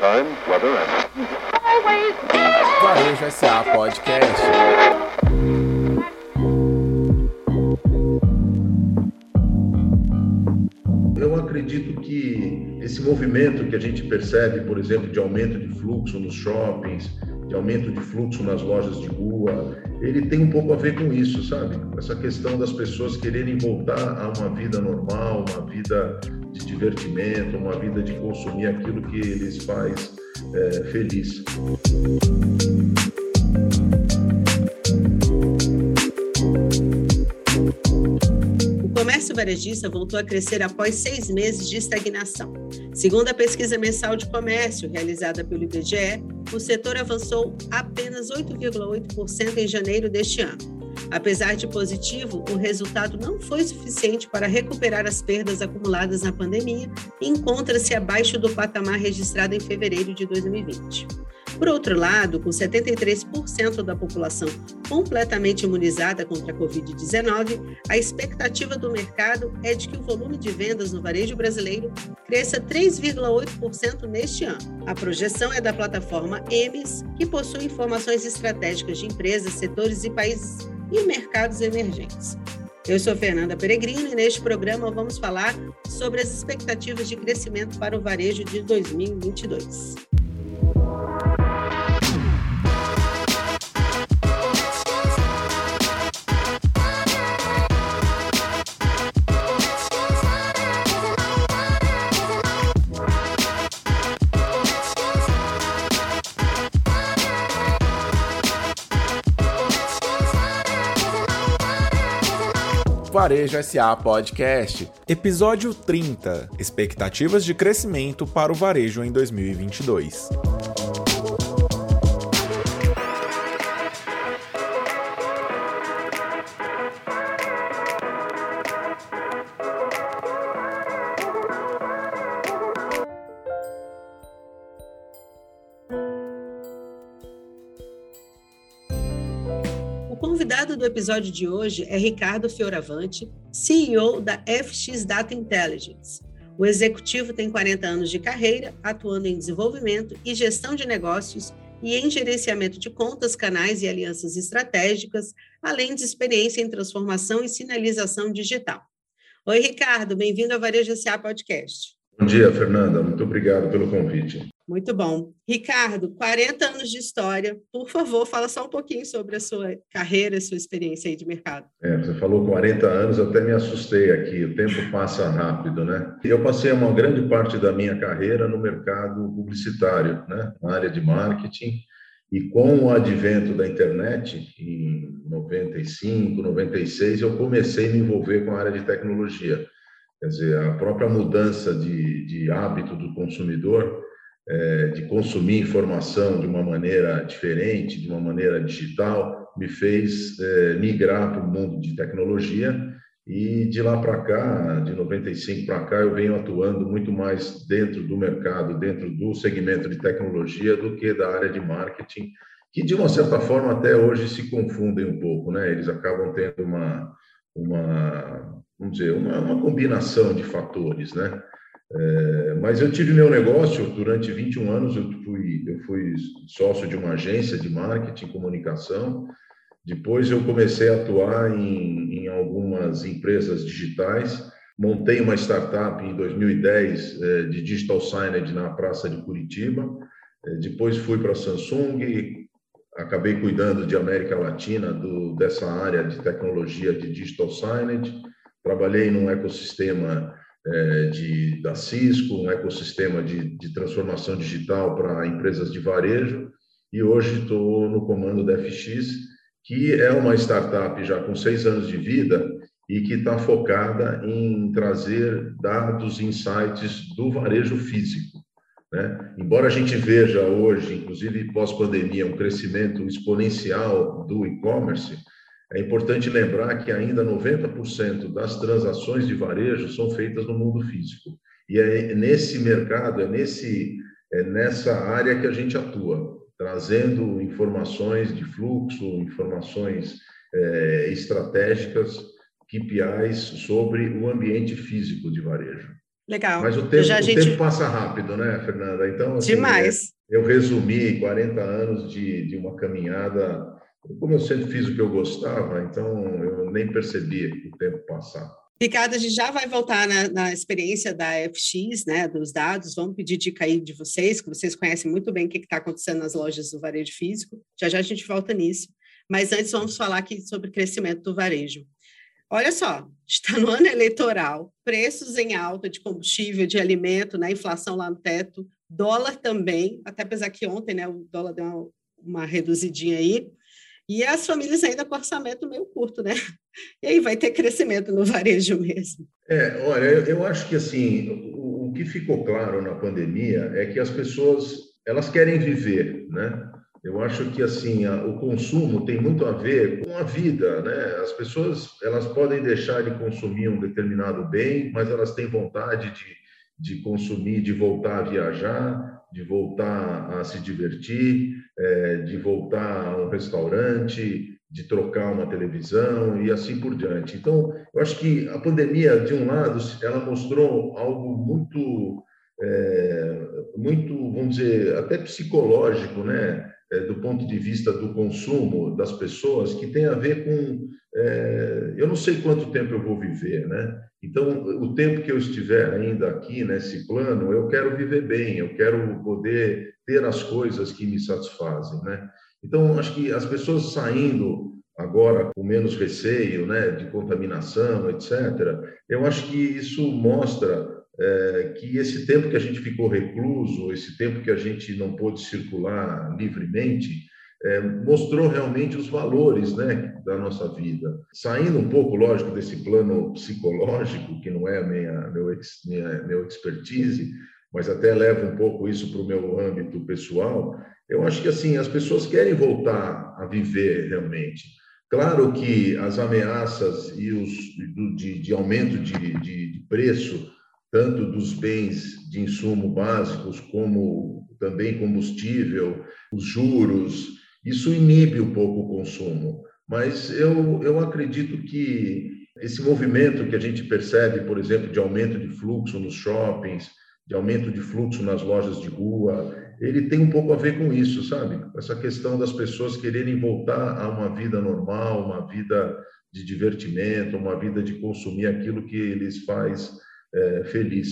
time, weather and... Varejo SA Podcast. Eu acredito que esse movimento que a gente percebe, por exemplo, de aumento de fluxo nos shoppings, de aumento de fluxo nas lojas de rua, ele tem um pouco a ver com isso, sabe? Essa questão das pessoas quererem voltar a uma vida normal, uma vida de divertimento, uma vida de consumir aquilo que eles faz é, feliz. O comércio varejista voltou a crescer após seis meses de estagnação. Segundo a pesquisa mensal de comércio realizada pelo IBGE, o setor avançou apenas 8,8% em janeiro deste ano. Apesar de positivo, o resultado não foi suficiente para recuperar as perdas acumuladas na pandemia e encontra-se abaixo do patamar registrado em fevereiro de 2020. Por outro lado, com 73% da população completamente imunizada contra a Covid-19, a expectativa do mercado é de que o volume de vendas no varejo brasileiro cresça 3,8% neste ano. A projeção é da plataforma EMES, que possui informações estratégicas de empresas, setores e países e mercados emergentes. Eu sou Fernanda Peregrino e neste programa vamos falar sobre as expectativas de crescimento para o varejo de 2022. Varejo SA Podcast, episódio 30: Expectativas de crescimento para o varejo em 2022. Episódio de hoje é Ricardo Fioravante, CEO da FX Data Intelligence. O executivo tem 40 anos de carreira, atuando em desenvolvimento e gestão de negócios e em gerenciamento de contas, canais e alianças estratégicas, além de experiência em transformação e sinalização digital. Oi, Ricardo, bem-vindo ao Varejo SA Podcast. Bom dia, Fernanda. Muito obrigado pelo convite. Muito bom. Ricardo, 40 anos de história. Por favor, fala só um pouquinho sobre a sua carreira, sua experiência aí de mercado. É, você falou 40 anos, até me assustei aqui. O tempo passa rápido, né? Eu passei uma grande parte da minha carreira no mercado publicitário, né? Na área de marketing. E com o advento da internet, em 95, 96, eu comecei a me envolver com a área de tecnologia. Quer dizer, a própria mudança de, de hábito do consumidor é, de consumir informação de uma maneira diferente, de uma maneira digital, me fez é, migrar para o mundo de tecnologia e de lá para cá, de 95 para cá, eu venho atuando muito mais dentro do mercado, dentro do segmento de tecnologia do que da área de marketing, que de uma certa forma até hoje se confundem um pouco, né? Eles acabam tendo uma, uma vamos dizer, uma, uma combinação de fatores, né? É, mas eu tive meu negócio durante 21 anos. Eu fui, eu fui sócio de uma agência de marketing e comunicação. Depois eu comecei a atuar em, em algumas empresas digitais. Montei uma startup em 2010 é, de digital signage na Praça de Curitiba. É, depois fui para a Samsung, acabei cuidando de América Latina do, dessa área de tecnologia de digital signage. Trabalhei num ecossistema é, de, da Cisco, um ecossistema de, de transformação digital para empresas de varejo, e hoje estou no comando da FX, que é uma startup já com seis anos de vida e que está focada em trazer dados, insights do varejo físico. Né? Embora a gente veja hoje, inclusive pós-pandemia, um crescimento exponencial do e-commerce, é importante lembrar que ainda 90% das transações de varejo são feitas no mundo físico. E é nesse mercado, é, nesse, é nessa área que a gente atua, trazendo informações de fluxo, informações é, estratégicas, KPIs sobre o ambiente físico de varejo. Legal. Mas o tempo, o gente... tempo passa rápido, né, Fernanda? Então, assim, Demais. É, eu resumi 40 anos de, de uma caminhada. Como eu sempre fiz o que eu gostava, então eu nem percebi o tempo passar. Ricardo, a gente já vai voltar na, na, experiência da FX, né, dos dados. Vamos pedir dica aí de vocês, que vocês conhecem muito bem o que está acontecendo nas lojas do varejo físico. Já já a gente volta nisso. Mas antes vamos falar aqui sobre crescimento do varejo. Olha só, está no ano eleitoral, preços em alta de combustível, de alimento, né, inflação lá no teto, dólar também, até apesar que ontem né, o dólar deu uma, uma reduzidinha aí, e as famílias ainda com orçamento meio curto, né? E aí vai ter crescimento no varejo mesmo. É, olha, eu, eu acho que assim, o, o que ficou claro na pandemia é que as pessoas elas querem viver, né? Eu acho que assim o consumo tem muito a ver com a vida, né? As pessoas elas podem deixar de consumir um determinado bem, mas elas têm vontade de, de consumir, de voltar a viajar, de voltar a se divertir, é, de voltar a um restaurante, de trocar uma televisão e assim por diante. Então, eu acho que a pandemia, de um lado, ela mostrou algo muito, é, muito, vamos dizer, até psicológico, né? É, do ponto de vista do consumo das pessoas, que tem a ver com. É, eu não sei quanto tempo eu vou viver, né? Então, o tempo que eu estiver ainda aqui nesse plano, eu quero viver bem, eu quero poder ter as coisas que me satisfazem, né? Então, acho que as pessoas saindo agora com menos receio, né, de contaminação, etc. Eu acho que isso mostra é, que esse tempo que a gente ficou recluso, esse tempo que a gente não pôde circular livremente, é, mostrou realmente os valores né, da nossa vida. Saindo um pouco, lógico, desse plano psicológico, que não é minha, meu, minha, meu expertise, mas até leva um pouco isso para o meu âmbito pessoal, eu acho que assim as pessoas querem voltar a viver realmente. Claro que as ameaças e os de, de aumento de, de, de preço tanto dos bens de insumo básicos, como também combustível, os juros, isso inibe um pouco o consumo. Mas eu, eu acredito que esse movimento que a gente percebe, por exemplo, de aumento de fluxo nos shoppings, de aumento de fluxo nas lojas de rua, ele tem um pouco a ver com isso, sabe? Essa questão das pessoas quererem voltar a uma vida normal, uma vida de divertimento, uma vida de consumir aquilo que lhes faz é, feliz.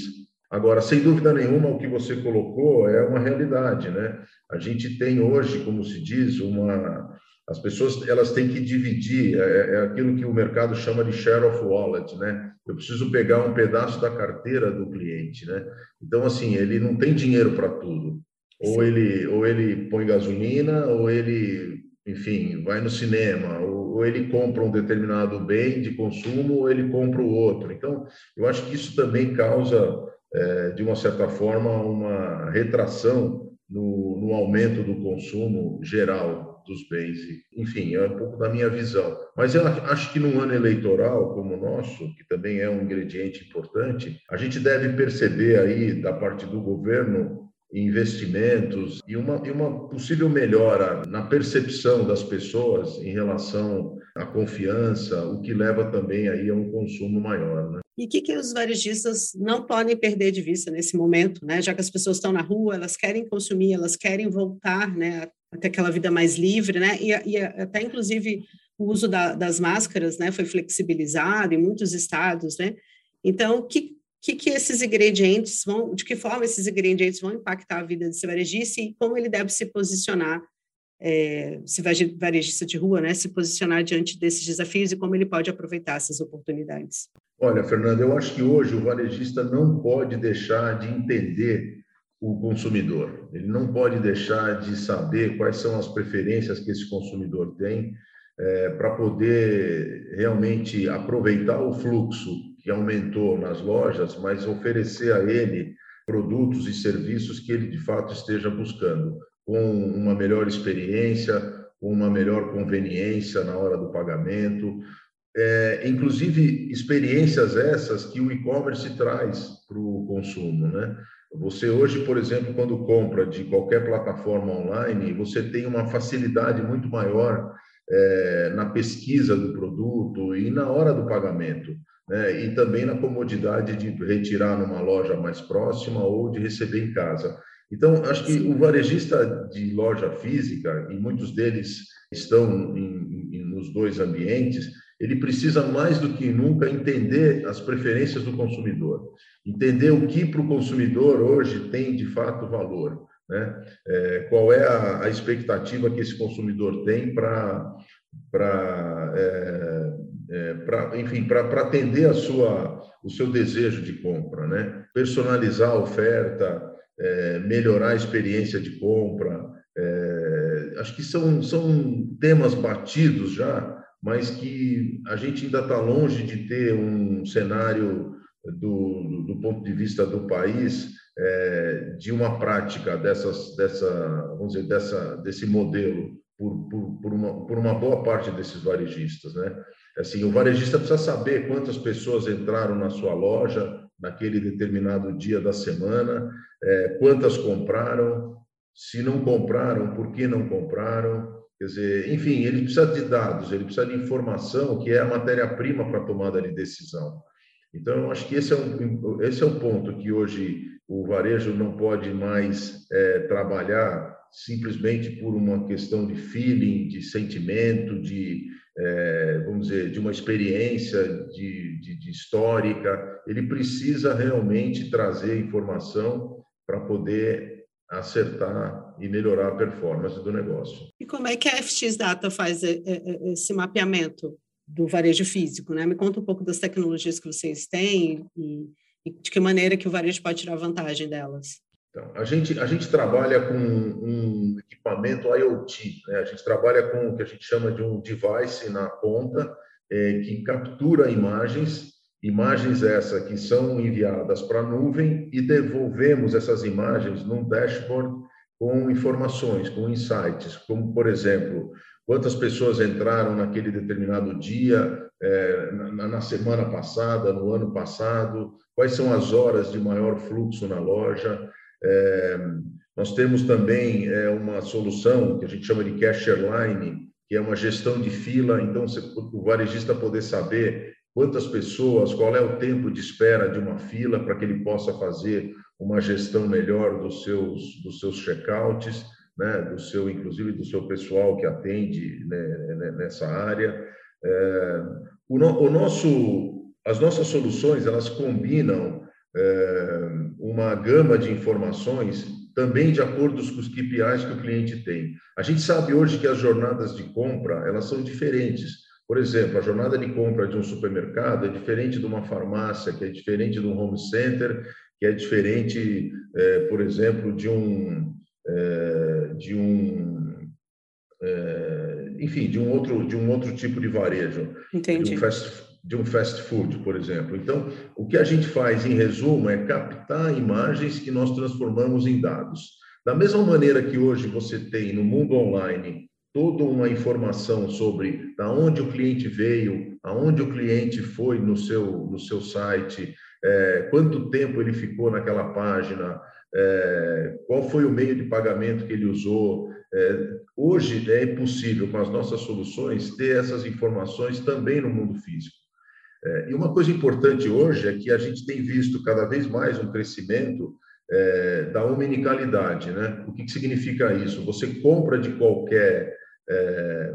Agora, sem dúvida nenhuma, o que você colocou é uma realidade, né? A gente tem hoje, como se diz, uma as pessoas elas têm que dividir, é, é aquilo que o mercado chama de share of wallet, né? Eu preciso pegar um pedaço da carteira do cliente, né? Então, assim, ele não tem dinheiro para tudo. Ou ele, ou ele põe gasolina, ou ele, enfim, vai no cinema, ou ou ele compra um determinado bem de consumo, ou ele compra o outro. Então, eu acho que isso também causa, é, de uma certa forma, uma retração no, no, aumento do consumo geral dos bens. Enfim, é um pouco da minha visão. Mas eu acho que num ano eleitoral como o nosso, que também é um ingrediente importante, a gente deve perceber aí, da parte do governo, investimentos e uma, e uma possível melhora na percepção das pessoas em relação à confiança, o que leva também aí a um consumo maior. Né? E o que, que os varejistas não podem perder de vista nesse momento, né? já que as pessoas estão na rua, elas querem consumir, elas querem voltar né, até aquela vida mais livre, né? e, e até inclusive o uso da, das máscaras né, foi flexibilizado em muitos estados, né? Então, o que, que, que esses ingredientes vão, de que forma esses ingredientes vão impactar a vida desse varejista e como ele deve se posicionar, é, se varejista de rua, né, se posicionar diante desses desafios e como ele pode aproveitar essas oportunidades. Olha, Fernanda, eu acho que hoje o varejista não pode deixar de entender o consumidor. Ele não pode deixar de saber quais são as preferências que esse consumidor tem é, para poder realmente aproveitar o fluxo que aumentou nas lojas, mas oferecer a ele produtos e serviços que ele de fato esteja buscando, com uma melhor experiência, com uma melhor conveniência na hora do pagamento, é, inclusive experiências essas que o e-commerce traz para o consumo, né? Você hoje, por exemplo, quando compra de qualquer plataforma online, você tem uma facilidade muito maior é, na pesquisa do produto e na hora do pagamento. Né? e também na comodidade de retirar numa loja mais próxima ou de receber em casa. Então, acho que o varejista de loja física, e muitos deles estão em, em, nos dois ambientes, ele precisa mais do que nunca entender as preferências do consumidor, entender o que para o consumidor hoje tem de fato valor, né? É, qual é a, a, expectativa que esse consumidor tem para para é, é, enfim para atender a sua o seu desejo de compra, né? Personalizar a oferta, é, melhorar a experiência de compra, é, acho que são são temas batidos já mas que a gente ainda está longe de ter um cenário do, do ponto de vista do país é, de uma prática dessas, dessa, vamos dizer, dessa, desse modelo por, por, por, uma, por uma boa parte desses varejistas, né? Assim, o varejista precisa saber quantas pessoas entraram na sua loja naquele determinado dia da semana, é, quantas compraram, se não compraram, por que não compraram, Quer dizer, enfim, ele precisa de dados, ele precisa de informação, que é a matéria-prima para a tomada de decisão. Então, eu acho que esse é, um, esse é um ponto que hoje o varejo não pode mais é, trabalhar simplesmente por uma questão de feeling, de sentimento, de, é, vamos dizer, de uma experiência de, de, de histórica. Ele precisa realmente trazer informação para poder acertar e melhorar a performance do negócio. E como é que a FX Data faz eh, eh, eh, esse mapeamento do varejo físico? Né? Me conta um pouco das tecnologias que vocês têm e, e de que maneira que o varejo pode tirar vantagem delas. Então, a gente, a gente trabalha com um equipamento IoT, né? a gente trabalha com o que a gente chama de um device na ponta é, que captura imagens Imagens essas que são enviadas para a nuvem e devolvemos essas imagens num dashboard com informações, com insights, como, por exemplo, quantas pessoas entraram naquele determinado dia, é, na, na, semana passada, no ano passado, quais são as horas de maior fluxo na loja. É, nós temos também é, uma solução que a gente chama de cash line, que é uma gestão de fila, então você, o varejista poder saber quantas pessoas, qual é o tempo de espera de uma fila para que ele possa fazer uma gestão melhor dos seus dos seus checkouts, né, do seu inclusive do seu pessoal que atende né, né nessa área. É, o, no, o, nosso as nossas soluções elas combinam é, uma gama de informações também de acordo com os KPIs que o cliente tem. A gente sabe hoje que as jornadas de compra elas são diferentes por exemplo, a jornada de compra de um supermercado é diferente de uma farmácia, que é diferente de um home center, que é diferente, é, por exemplo, de um, é, de um, é, enfim, de um outro, de um outro tipo de varejo, Entendi. De um, fast, de um fast food, por exemplo. Então, o que a gente faz, em resumo, é captar imagens que nós transformamos em dados. Da mesma maneira que hoje você tem no mundo online toda uma informação sobre da onde o cliente veio, aonde o cliente foi no seu no seu site, é, quanto tempo ele ficou naquela página, é, qual foi o meio de pagamento que ele usou. É, hoje é possível com as nossas soluções ter essas informações também no mundo físico. É, e uma coisa importante hoje é que a gente tem visto cada vez mais um crescimento é, da omnicalidade, né? O que, que significa isso? Você compra de qualquer é,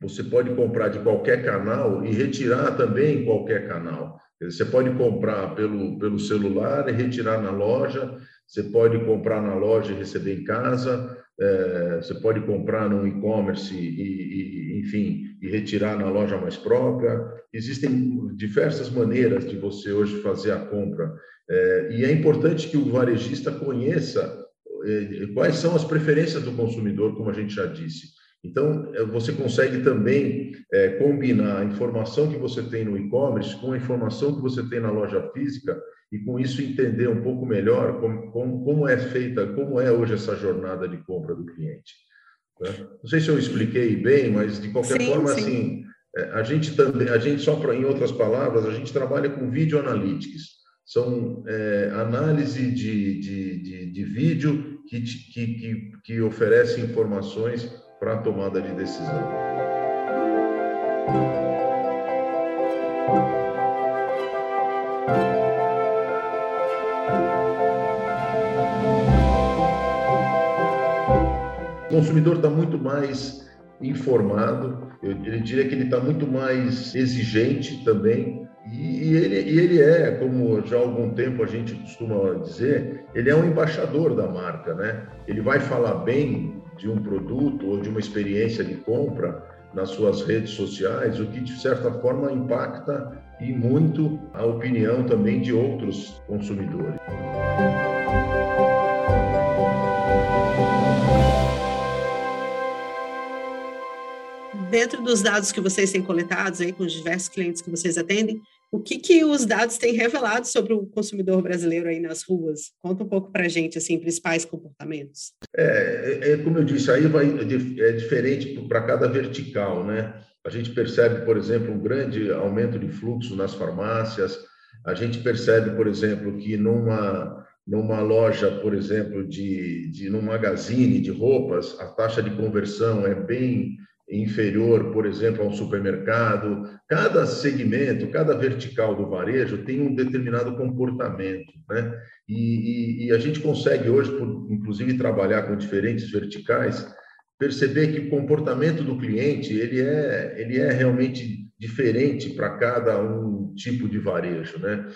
você pode comprar de qualquer canal e retirar também em qualquer canal. Você pode comprar pelo, pelo celular e retirar na loja, você pode comprar na loja e receber em casa, é, você pode comprar no e-commerce e, e, enfim, e retirar na loja mais própria. Existem diversas maneiras de você hoje fazer a compra. É, e é importante que o varejista conheça é, quais são as preferências do consumidor, como a gente já disse. Então, é, você consegue também é, combinar a informação que você tem no e-commerce com a informação que você tem na loja física e, com isso, entender um pouco melhor como, como, como é feita, como é hoje essa jornada de compra do cliente. Né? Não sei se eu expliquei bem, mas, de qualquer sim, forma, sim. assim, é, a gente também, a gente, só para em outras palavras, a gente trabalha com video analytics. São é, análise de, de, de, de vídeo que, que, que, que oferece informações para a tomada de decisão. Consumidor está muito mais informado, eu, diria que ele está muito mais exigente também, e, e, ele, e ele é, como já há algum tempo a gente costuma dizer, ele é um embaixador da marca, né? Ele vai falar bem de um produto ou de uma experiência de compra nas suas redes sociais, o que de certa forma impacta e muito a opinião também de outros consumidores. Dentro dos dados que vocês têm coletados aí com os diversos clientes que vocês atendem, o que, que os dados têm revelado sobre o consumidor brasileiro aí nas ruas? Conta um pouco para a gente, assim, principais comportamentos. É, é, é, como eu disse, aí vai, é diferente para cada vertical, né? A gente percebe, por exemplo, um grande aumento de fluxo nas farmácias. A gente percebe, por exemplo, que numa numa loja, por exemplo, de, de num magazine de roupas, a taxa de conversão é bem inferior, por exemplo, ao supermercado. Cada segmento, cada vertical do varejo tem um determinado comportamento, né? E, e, e a gente consegue hoje, por, inclusive, trabalhar com diferentes verticais, perceber que o comportamento do cliente ele é ele é realmente diferente para cada um tipo de varejo, né?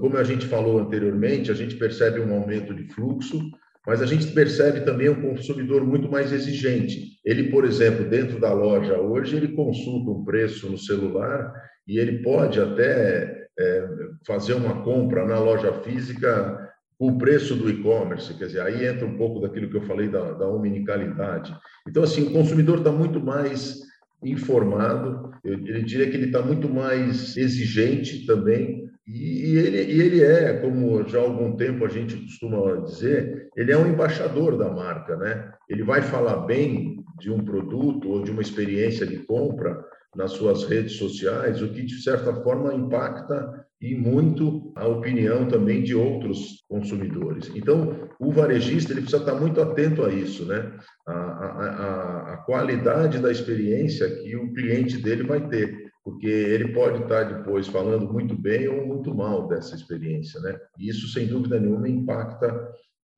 Como a gente falou anteriormente, a gente percebe um aumento de fluxo, mas a gente percebe também um consumidor muito mais exigente. Ele, por exemplo, dentro da loja hoje, ele consulta um preço no celular e ele pode até é, fazer uma compra na loja física com o preço do e-commerce, quer dizer, aí entra um pouco daquilo que eu falei da, da omnicalidade. Então, assim, o consumidor está muito mais informado, eu, eu diria que ele está muito mais exigente também e ele, e ele é, como já há algum tempo a gente costuma dizer, ele é um embaixador da marca, né? Ele vai falar bem de um produto ou de uma experiência de compra nas suas redes sociais, o que de certa forma impacta e muito a opinião também de outros consumidores. Então, o varejista ele precisa estar muito atento a isso, né? A, a, a, a qualidade da experiência que o cliente dele vai ter porque ele pode estar depois falando muito bem ou muito mal dessa experiência, né? E isso, sem dúvida nenhuma, impacta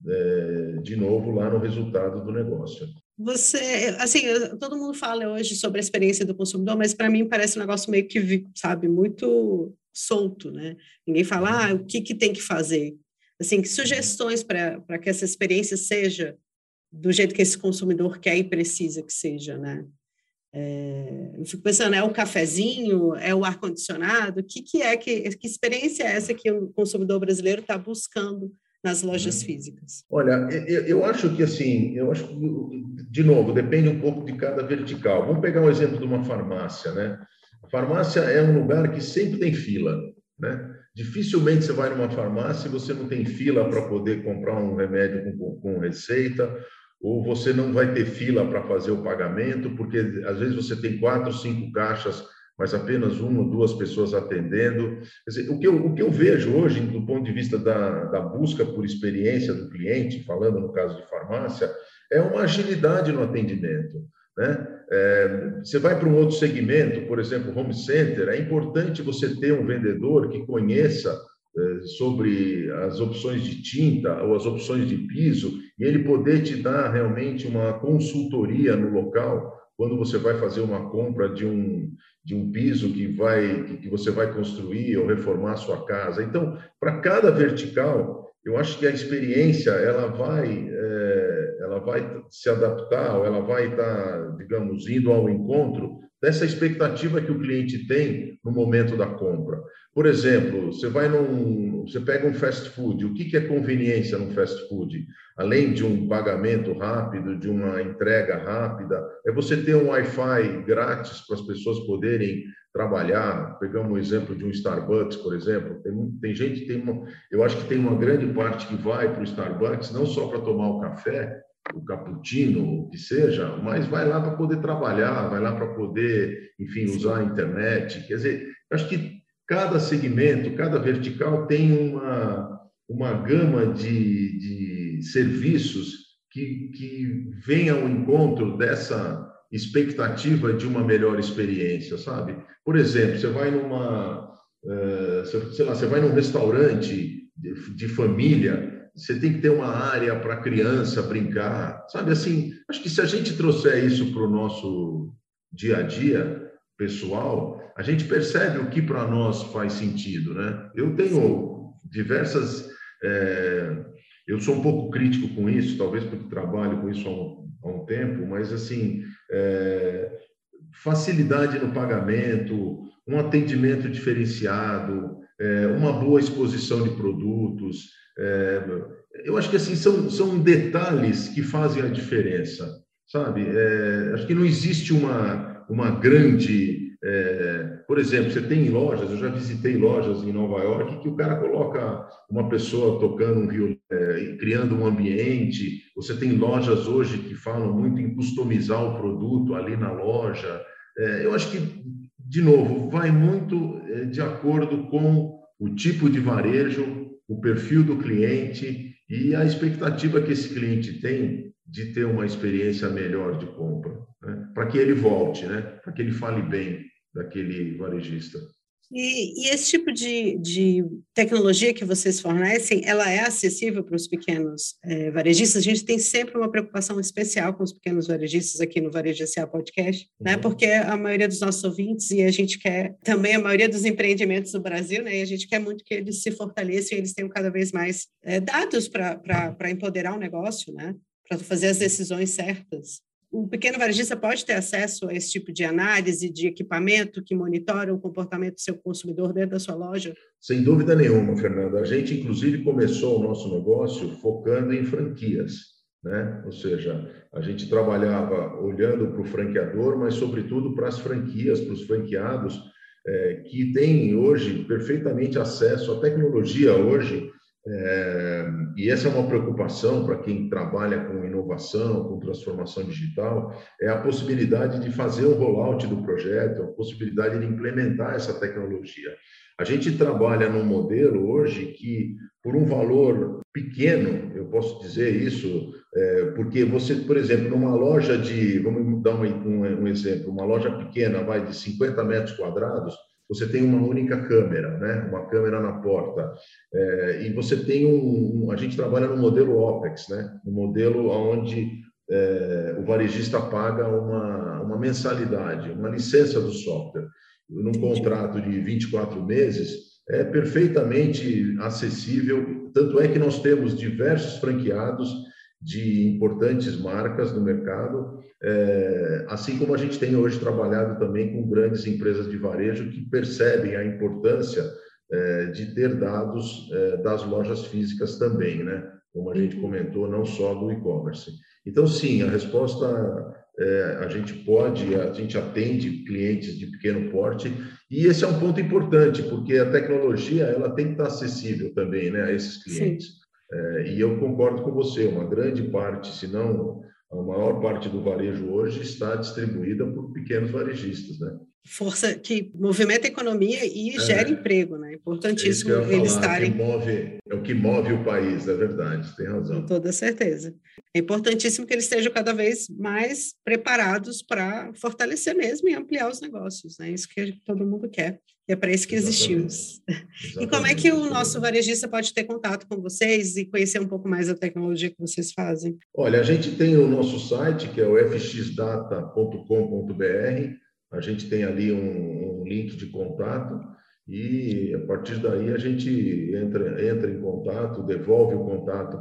é, de novo lá no resultado do negócio. Você, assim, todo mundo fala hoje sobre a experiência do consumidor, mas para mim parece um negócio meio que, sabe, muito solto, né? Ninguém fala ah, o que, que tem que fazer. Assim, que sugestões para que essa experiência seja do jeito que esse consumidor quer e precisa que seja, né? É, eu fico pensando, é o cafezinho, é o ar-condicionado? O que, que é, que, que experiência é essa que o consumidor brasileiro está buscando nas lojas uhum. físicas? Olha, eu, eu, acho que assim, eu acho que, de novo, depende um pouco de cada vertical. Vamos pegar um exemplo de uma farmácia, né? A farmácia é um lugar que sempre tem fila, né? Dificilmente você vai numa farmácia e você não tem fila para poder comprar um remédio com, com receita ou você não vai ter fila para fazer o pagamento, porque às vezes você tem quatro, cinco caixas, mas apenas uma ou duas pessoas atendendo. Dizer, o, que eu, o que eu vejo hoje, do ponto de vista da, da busca por experiência do cliente, falando no caso de farmácia, é uma agilidade no atendimento. Né? É, você vai para um outro segmento, por exemplo, home center, é importante você ter um vendedor que conheça sobre as opções de tinta ou as opções de piso e ele poder te dar realmente uma consultoria no local quando você vai fazer uma compra de um de um piso que vai que você vai construir ou reformar a sua casa. Então, para cada vertical, eu acho que a experiência ela vai é, ela vai se adaptar ou ela vai estar, digamos, indo ao encontro dessa expectativa que o cliente tem no momento da compra. Por exemplo, você vai num, você pega um fast food. O que, que é conveniência no fast food? Além de um pagamento rápido, de uma entrega rápida, é você ter um Wi-Fi grátis para as pessoas poderem trabalhar. Pegamos o exemplo de um Starbucks, por exemplo. Tem, tem gente tem uma, eu acho que tem uma grande parte que vai para o Starbucks não só para tomar o café, o cappuccino, o que seja, mas vai lá para poder trabalhar, vai lá para poder, enfim, usar a internet. Quer dizer, acho que cada segmento, cada vertical tem uma, uma gama de, de serviços que, que vem ao encontro dessa expectativa de uma melhor experiência, sabe? Por exemplo, você vai numa, uh, sei lá, você vai num restaurante de, de família, você tem que ter uma área para criança brincar, sabe? Assim, acho que se a gente trouxer isso para o nosso dia a dia pessoal, a gente percebe o que para nós faz sentido, né? Eu tenho diversas. É, eu sou um pouco crítico com isso, talvez porque trabalho com isso há um, há um tempo, mas assim, é, facilidade no pagamento, um atendimento diferenciado, é, uma boa exposição de produtos. É, eu acho que assim são, são detalhes que fazem a diferença, sabe? É, acho que não existe uma, uma grande é, por exemplo, você tem lojas, eu já visitei lojas em Nova York que o cara coloca uma pessoa tocando um violão, é, criando um ambiente. Você tem lojas hoje que falam muito em customizar o produto ali na loja. É, eu acho que, de novo, vai muito é, de acordo com o tipo de varejo, o perfil do cliente e a expectativa que esse cliente tem de ter uma experiência melhor de compra, né? para que ele volte, né? para que ele fale bem daquele varejista. E, e, esse tipo de, de, tecnologia que vocês fornecem, ela é acessível para os pequenos é, varejistas? A gente tem sempre uma preocupação especial com os pequenos varejistas aqui no Varejo SA Podcast, né? uhum. né? Porque a maioria dos nossos ouvintes e a gente quer também a maioria dos empreendimentos no Brasil, né? E a gente quer muito que eles se fortaleçam e eles tenham cada vez mais é, dados para empoderar o negócio, né? Para fazer as decisões certas o pequeno varejista pode ter acesso a esse tipo de análise de equipamento que monitora o comportamento do seu consumidor dentro da sua loja? Sem dúvida nenhuma, Fernanda. A gente, inclusive, começou o nosso negócio focando em franquias. Né? Ou seja, a gente trabalhava olhando para o franqueador, mas, sobretudo, para as franquias, para os franqueados, é, que têm hoje perfeitamente acesso à tecnologia hoje é, e essa é uma preocupação para quem trabalha com inovação, com transformação digital, é a possibilidade de fazer o rollout do projeto, a possibilidade de implementar essa tecnologia. A gente trabalha num modelo hoje que, por um valor pequeno, eu posso dizer isso, é, porque você, por exemplo, numa loja de, vamos dar um, um, um exemplo, uma loja pequena, vai de 50 metros quadrados, você tem uma única câmera, né? uma câmera na porta. É, e você tem um, um, A gente trabalha no modelo OPEX, né? no modelo onde é, o varejista paga uma, uma mensalidade, uma licença do software. Num contrato de 24 meses, é perfeitamente acessível. Tanto é que nós temos diversos franqueados de importantes marcas no mercado, é, assim como a gente tem hoje trabalhado também com grandes empresas de varejo que percebem a importância é, de ter dados é, das lojas físicas também, né? Como a gente uhum. comentou, não só do e-commerce. Então, sim, a resposta é, a gente pode, a gente atende clientes de pequeno porte e esse é um ponto importante porque a tecnologia ela tem que estar acessível também, né, a esses clientes. Sim. É, e eu concordo com você, uma grande parte, se não a maior parte do varejo hoje está distribuída por pequenos varejistas, né? Força que movimenta a economia e é, gera emprego, né? Importantíssimo é eles estarem. Move, é o que move o país, é verdade, tem razão. Com toda certeza. É importantíssimo que eles estejam cada vez mais preparados para fortalecer mesmo e ampliar os negócios, né? Isso que todo mundo quer. É para isso que existimos. Exatamente. E como é que o nosso varejista pode ter contato com vocês e conhecer um pouco mais a tecnologia que vocês fazem? Olha, a gente tem o nosso site, que é o fxdata.com.br. A gente tem ali um, um, link de contato e a partir daí a gente entra, entra em contato, devolve o contato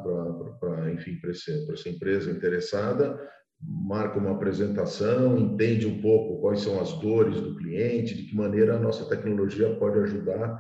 para, enfim, para essa empresa interessada marca uma apresentação, entende um pouco quais são as dores do cliente, de que maneira a nossa tecnologia pode ajudar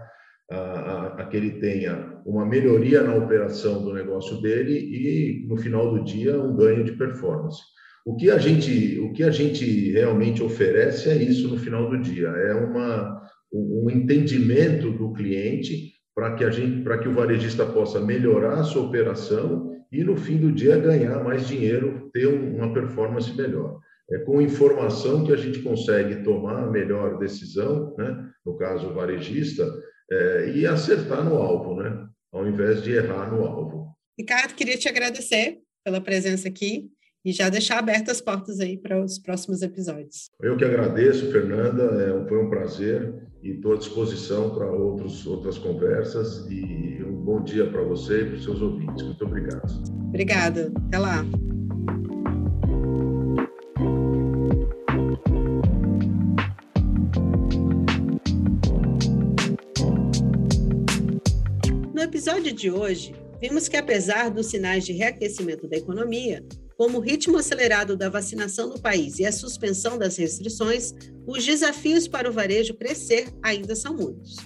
a, a, a, que ele tenha uma melhoria na operação do negócio dele e, no final do dia, um ganho de performance. O que a gente, o que a gente realmente oferece é isso no final do dia, é uma, um entendimento do cliente para que a gente, para que o varejista possa melhorar a sua operação e no fim do dia ganhar mais dinheiro, ter uma performance melhor. É com informação que a gente consegue tomar a melhor decisão, né? no caso o varejista, é, e acertar no alvo, né? ao invés de errar no alvo. Ricardo, queria te agradecer pela presença aqui e já deixar abertas as portas aí para os próximos episódios. Eu que agradeço, Fernanda, é, foi um prazer e estou à disposição para outros, outras conversas e bom dia para você e para os seus ouvintes. Muito obrigado. Obrigada. Até lá. No episódio de hoje, vimos que apesar dos sinais de reaquecimento da economia, como o ritmo acelerado da vacinação no país e a suspensão das restrições, os desafios para o varejo crescer ainda são muitos.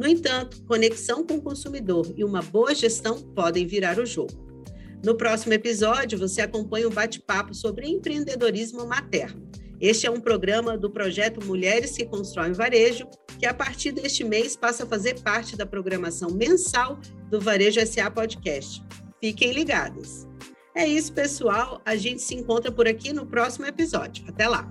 No entanto, conexão com o consumidor e uma boa gestão podem virar o jogo. No próximo episódio, você acompanha um bate-papo sobre empreendedorismo materno. Este é um programa do projeto Mulheres que Constroem Varejo, que a partir deste mês passa a fazer parte da programação mensal do Varejo SA Podcast. Fiquem ligados! É isso, pessoal. A gente se encontra por aqui no próximo episódio. Até lá!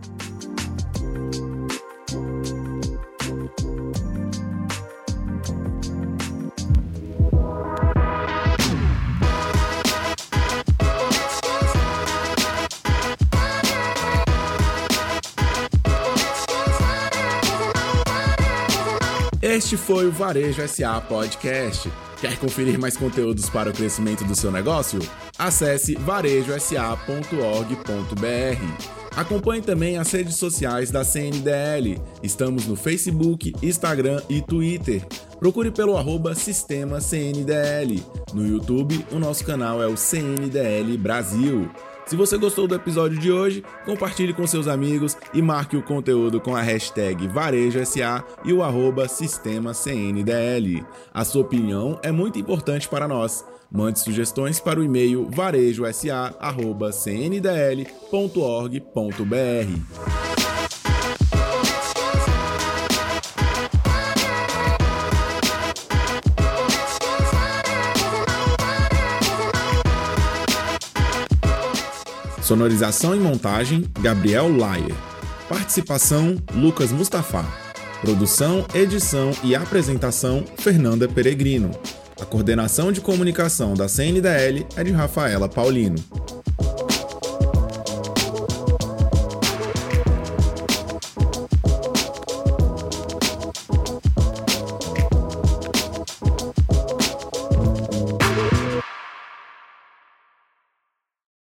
Este foi o Varejo SA Podcast. Quer conferir mais conteúdos para o crescimento do seu negócio? Acesse varejosa.org.br. Acompanhe também as redes sociais da CNDL. Estamos no Facebook, Instagram e Twitter. Procure pelo arroba Sistema CNDL. No YouTube, o nosso canal é o CNDL Brasil. Se você gostou do episódio de hoje, compartilhe com seus amigos e marque o conteúdo com a hashtag VarejoSA e o arroba Sistema CNDL. A sua opinião é muito importante para nós. Mande sugestões para o e-mail varejosa.cndl.org.br. Sonorização e montagem: Gabriel Laier. Participação: Lucas Mustafa. Produção, edição e apresentação: Fernanda Peregrino. A coordenação de comunicação da CNDL é de Rafaela Paulino.